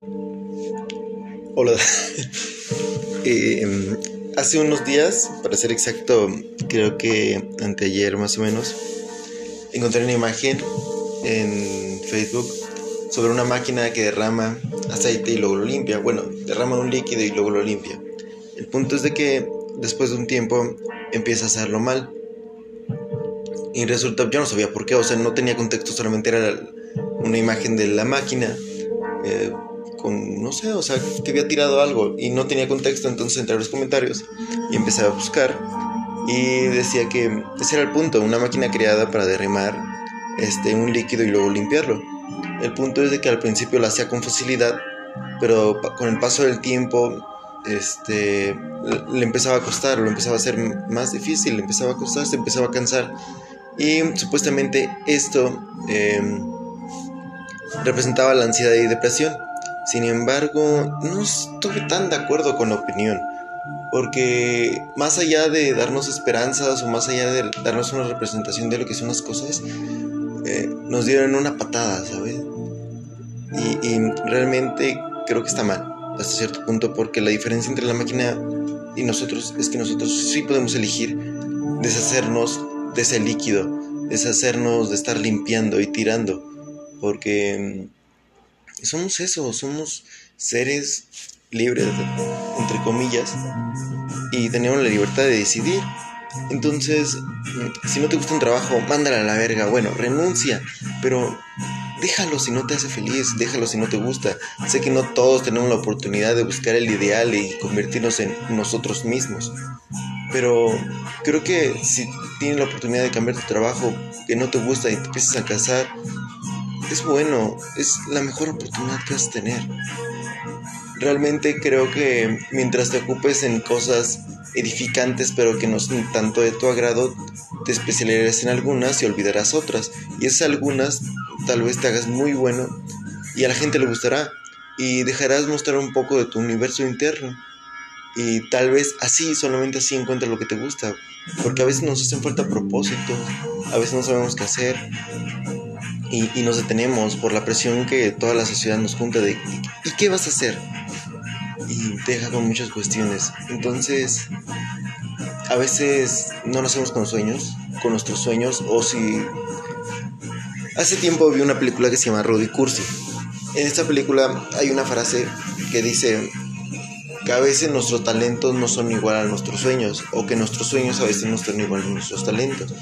Hola. Eh, hace unos días, para ser exacto, creo que anteayer más o menos, encontré una imagen en Facebook sobre una máquina que derrama aceite y luego lo limpia. Bueno, derrama un líquido y luego lo limpia. El punto es de que después de un tiempo empieza a hacerlo mal. Y resulta, yo no sabía por qué, o sea, no tenía contexto, solamente era una imagen de la máquina. Eh, con, no sé, o sea, que había tirado algo y no tenía contexto, entonces entré a los comentarios y empecé a buscar y decía que ese era el punto, una máquina creada para derramar este, un líquido y luego limpiarlo. El punto es de que al principio lo hacía con facilidad, pero con el paso del tiempo este, le empezaba a costar, lo empezaba a hacer más difícil, le empezaba a costar, se empezaba a cansar. Y supuestamente esto em, representaba la ansiedad y depresión. Sin embargo, no estuve tan de acuerdo con la opinión, porque más allá de darnos esperanzas o más allá de darnos una representación de lo que son las cosas, eh, nos dieron una patada, ¿sabes? Y, y realmente creo que está mal, hasta cierto punto, porque la diferencia entre la máquina y nosotros es que nosotros sí podemos elegir deshacernos de ese líquido, deshacernos de estar limpiando y tirando, porque somos eso, somos seres libres, entre comillas, y tenemos la libertad de decidir. Entonces, si no te gusta un trabajo, mándala a la verga. Bueno, renuncia, pero déjalo si no te hace feliz, déjalo si no te gusta. Sé que no todos tenemos la oportunidad de buscar el ideal y convertirnos en nosotros mismos. Pero creo que si tienes la oportunidad de cambiar tu trabajo que no te gusta y te empiezas a casar, es bueno, es la mejor oportunidad que vas a tener. Realmente creo que mientras te ocupes en cosas edificantes pero que no son tanto de tu agrado, te especializarás en algunas y olvidarás otras. Y esas algunas tal vez te hagas muy bueno y a la gente le gustará y dejarás mostrar un poco de tu universo interno. Y tal vez así, solamente así encuentras lo que te gusta. Porque a veces nos hacen falta propósitos, a veces no sabemos qué hacer, y, nos detenemos por la presión que toda la sociedad nos junta de ¿y qué vas a hacer? Y deja con muchas cuestiones. Entonces, a veces no nacemos con sueños, con nuestros sueños, o si... Hace tiempo vi una película que se llama Rudy Cursi. En esta película hay una frase que dice, que a veces nuestros talentos no son igual a nuestros sueños o que nuestros sueños a veces no son igual a nuestros talentos.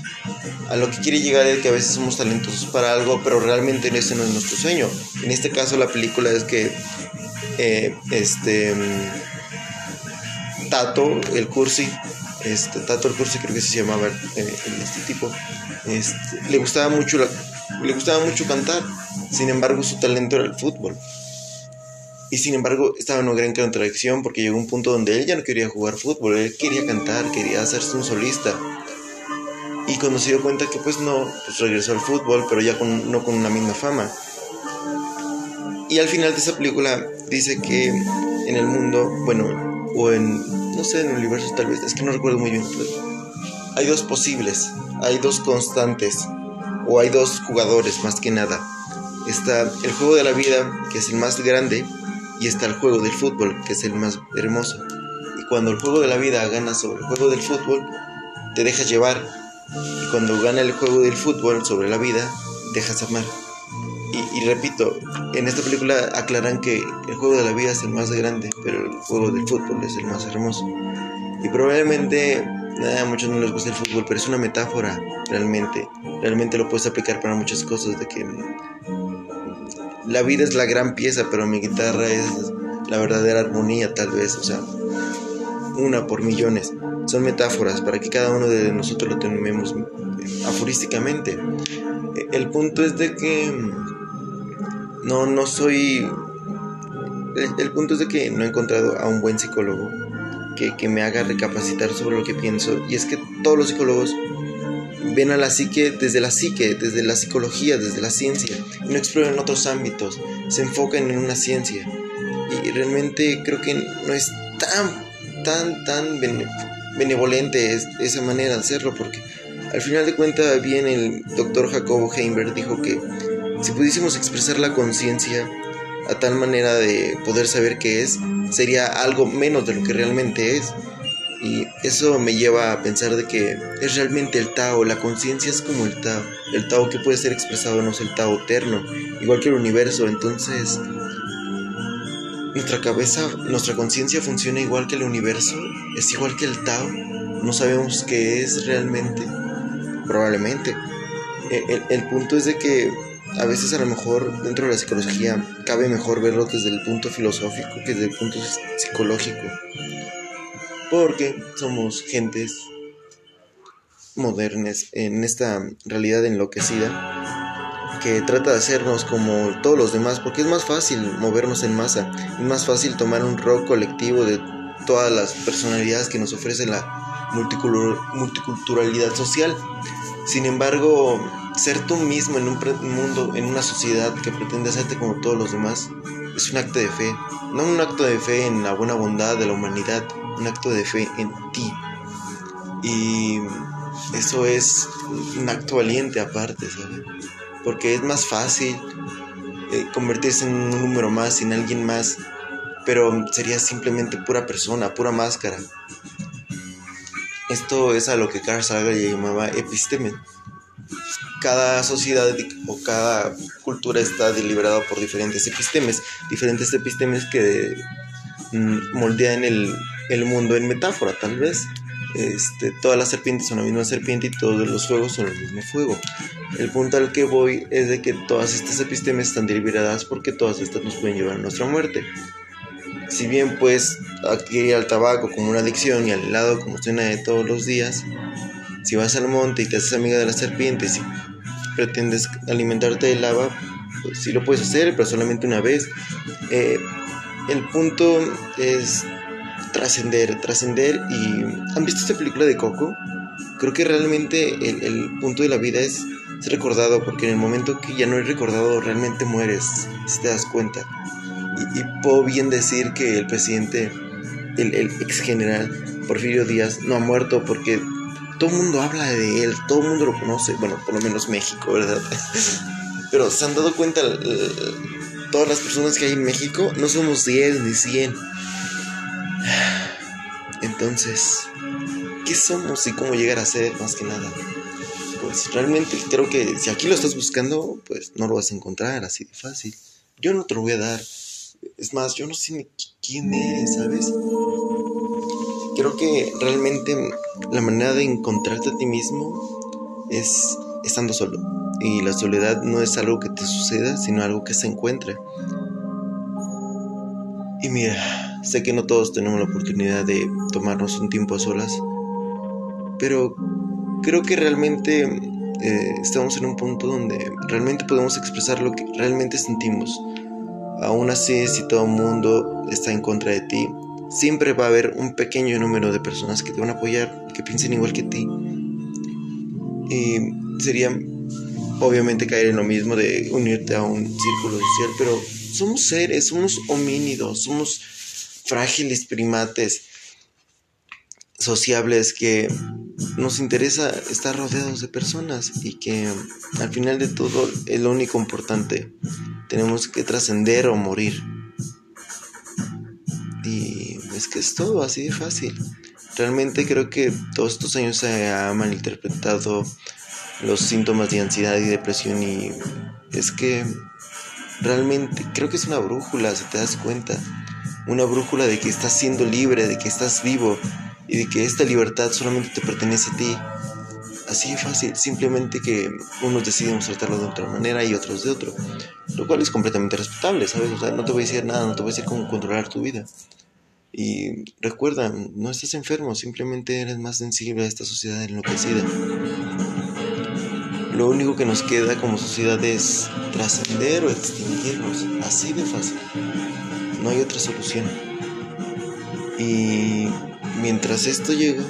A lo que quiere llegar es que a veces somos talentosos para algo, pero realmente ese no es nuestro sueño. En este caso la película es que eh, este Tato, el cursi, este, Tato el cursi creo que se llamaba eh, este tipo, este, le gustaba mucho le gustaba mucho cantar, sin embargo su talento era el fútbol. Y sin embargo estaba en una gran contradicción porque llegó un punto donde él ya no quería jugar fútbol, él quería cantar, quería hacerse un solista. Y cuando se dio cuenta que pues no, pues regresó al fútbol, pero ya con, no con una misma fama. Y al final de esa película dice que en el mundo, bueno, o en, no sé, en el universo tal vez, es que no recuerdo muy bien, hay dos posibles, hay dos constantes, o hay dos jugadores más que nada. Está el juego de la vida, que es el más grande, y está el juego del fútbol, que es el más hermoso. Y cuando el juego de la vida gana sobre el juego del fútbol, te dejas llevar. Y cuando gana el juego del fútbol sobre la vida, dejas amar. Y, repito, en esta película aclaran que el juego de la vida es el más grande, pero el juego del fútbol es el más hermoso. Y probablemente a muchos no les gusta el fútbol, pero es una metáfora realmente. Realmente lo puedes aplicar para muchas cosas, de que la vida es la gran pieza, pero mi guitarra es la verdadera armonía tal vez, o sea, una por millones. Son metáforas para que cada uno de nosotros lo tenemos aforísticamente. El punto es de que no, no soy... El, punto es de que no he encontrado a un buen psicólogo que, que me haga recapacitar sobre lo que pienso. Y es que todos los psicólogos ven a la psique desde la psique, desde la psicología, desde la ciencia, y no exploran otros ámbitos, se enfocan en una ciencia. Y realmente creo que no es tan, tan, tan benevolente esa manera de hacerlo, porque al final de cuentas, bien el doctor Jacobo Heimberg dijo que si pudiésemos expresar la conciencia, a tal manera de poder saber qué es, sería algo menos de lo que realmente es. Y eso me lleva a pensar de que es realmente el Tao, la conciencia es como el Tao, el Tao que puede ser expresado no es el Tao eterno, igual que el universo, entonces nuestra cabeza, nuestra conciencia funciona igual que el universo, es igual que el Tao, no sabemos qué es realmente, probablemente. El, el punto es de que a veces a lo mejor dentro de la psicología cabe mejor verlo desde el punto filosófico que desde el punto psicológico. Porque somos gentes modernas en esta realidad enloquecida que trata de hacernos como todos los demás porque es más fácil movernos en masa, es más fácil tomar un rol colectivo de todas las personalidades que nos ofrece la multiculturalidad social. Sin embargo, ser tú mismo en un mundo, en una sociedad que pretende hacerte como todos los demás, es un acto de fe. No un acto de fe en la buena bondad de la humanidad, un acto de fe en ti. Y eso es un acto valiente aparte, ¿sabes? Porque es más fácil eh, convertirse en un número más, en alguien más, pero sería simplemente pura persona, pura máscara. Esto es a lo que Carl Sagan llamaba episteme cada sociedad o cada cultura está deliberada por diferentes epistemes, diferentes epistemes que mm, moldean el, el mundo en metáfora, tal vez. Este, todas las serpientes son la misma serpiente y todos los fuegos son el mismo fuego. El punto al que voy es de que todas estas epistemes están deliberadas porque todas estas nos pueden llevar a nuestra muerte. Si bien pues adquirir al tabaco como una adicción y al helado como cena de todos los días, si vas al monte y te haces amiga de las serpientes pretendes alimentarte de lava, pues sí lo puedes hacer, pero solamente una vez. Eh, el punto es trascender, trascender y... ¿Han visto esta película de Coco? Creo que realmente el, punto de la vida es ser recordado, porque en el momento que ya no eres recordado, realmente mueres, si te das cuenta. Y, puedo bien decir que el presidente, el ex general Porfirio Díaz, no ha muerto porque todo el mundo habla de él, todo el mundo lo conoce, bueno, por lo menos México, ¿verdad? Pero se han dado cuenta, todas las personas que hay en México, no somos 10 ni 100. Entonces, ¿qué somos y cómo llegar a ser más que nada? Pues realmente creo que si aquí lo estás buscando, pues no lo vas a encontrar así de fácil. Yo no te lo voy a dar. Es más, yo no sé ni quién es, ¿sabes? Creo que realmente la manera de encontrarte a ti mismo es estando solo. Y la soledad no es algo que te suceda, sino algo que se encuentra. Y mira, sé que no todos tenemos la oportunidad de tomarnos un tiempo a solas, pero creo que realmente eh, estamos en un punto donde realmente podemos expresar lo que realmente sentimos. Aún así, si todo el mundo está en contra de ti, siempre va a haber un pequeño número de personas que te van a apoyar, que piensen igual que ti. Y sería obviamente caer en lo mismo de unirte a un círculo social, pero somos seres, somos homínidos, somos frágiles primates sociables que nos interesa estar rodeados de personas y que al final de todo es lo único importante. Tenemos que trascender o morir. Es todo así de fácil. Realmente creo que todos estos años se ha malinterpretado los síntomas de ansiedad y depresión y es que realmente creo que es una brújula, si te das cuenta. Una brújula de que estás siendo libre, de que estás vivo y de que esta libertad solamente te pertenece a ti. Así de fácil, simplemente que unos deciden tratarlo de otra manera y otros de otro, lo cual es completamente respetable, ¿sabes? No te voy a decir nada, no te voy a decir cómo controlar tu vida. Y recuerda, no estás enfermo, simplemente eres más sensible a esta sociedad enloquecida. Lo único que nos queda como sociedad es trascender o extinguirnos, así de fácil. No hay otra solución. Y mientras esto llega,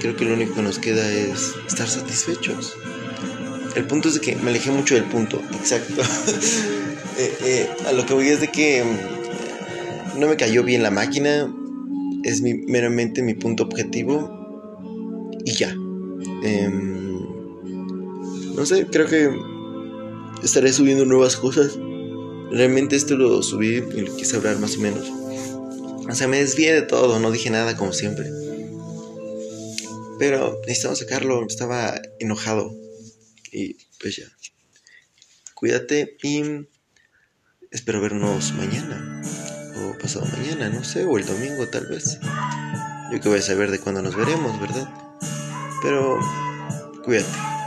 creo que lo único que nos queda es estar satisfechos. El punto es de que me alejé mucho del punto, exacto. Eh, eh, a lo que voy es de que mm, no me cayó bien la máquina, es meramente mi punto objetivo y ya. Em, no sé, creo que estaré subiendo nuevas cosas Realmente esto lo subí y lo quise hablar más o menos. O sea, me desvié de todo, no dije nada como siempre. Pero necesitamos sacarlo, estaba enojado. Y pues ya. Cuídate y espero vernos mañana. Pasado mañana, no sé, o el domingo tal vez. Yo que voy a saber de cuándo nos veremos, ¿verdad? Pero cuídate.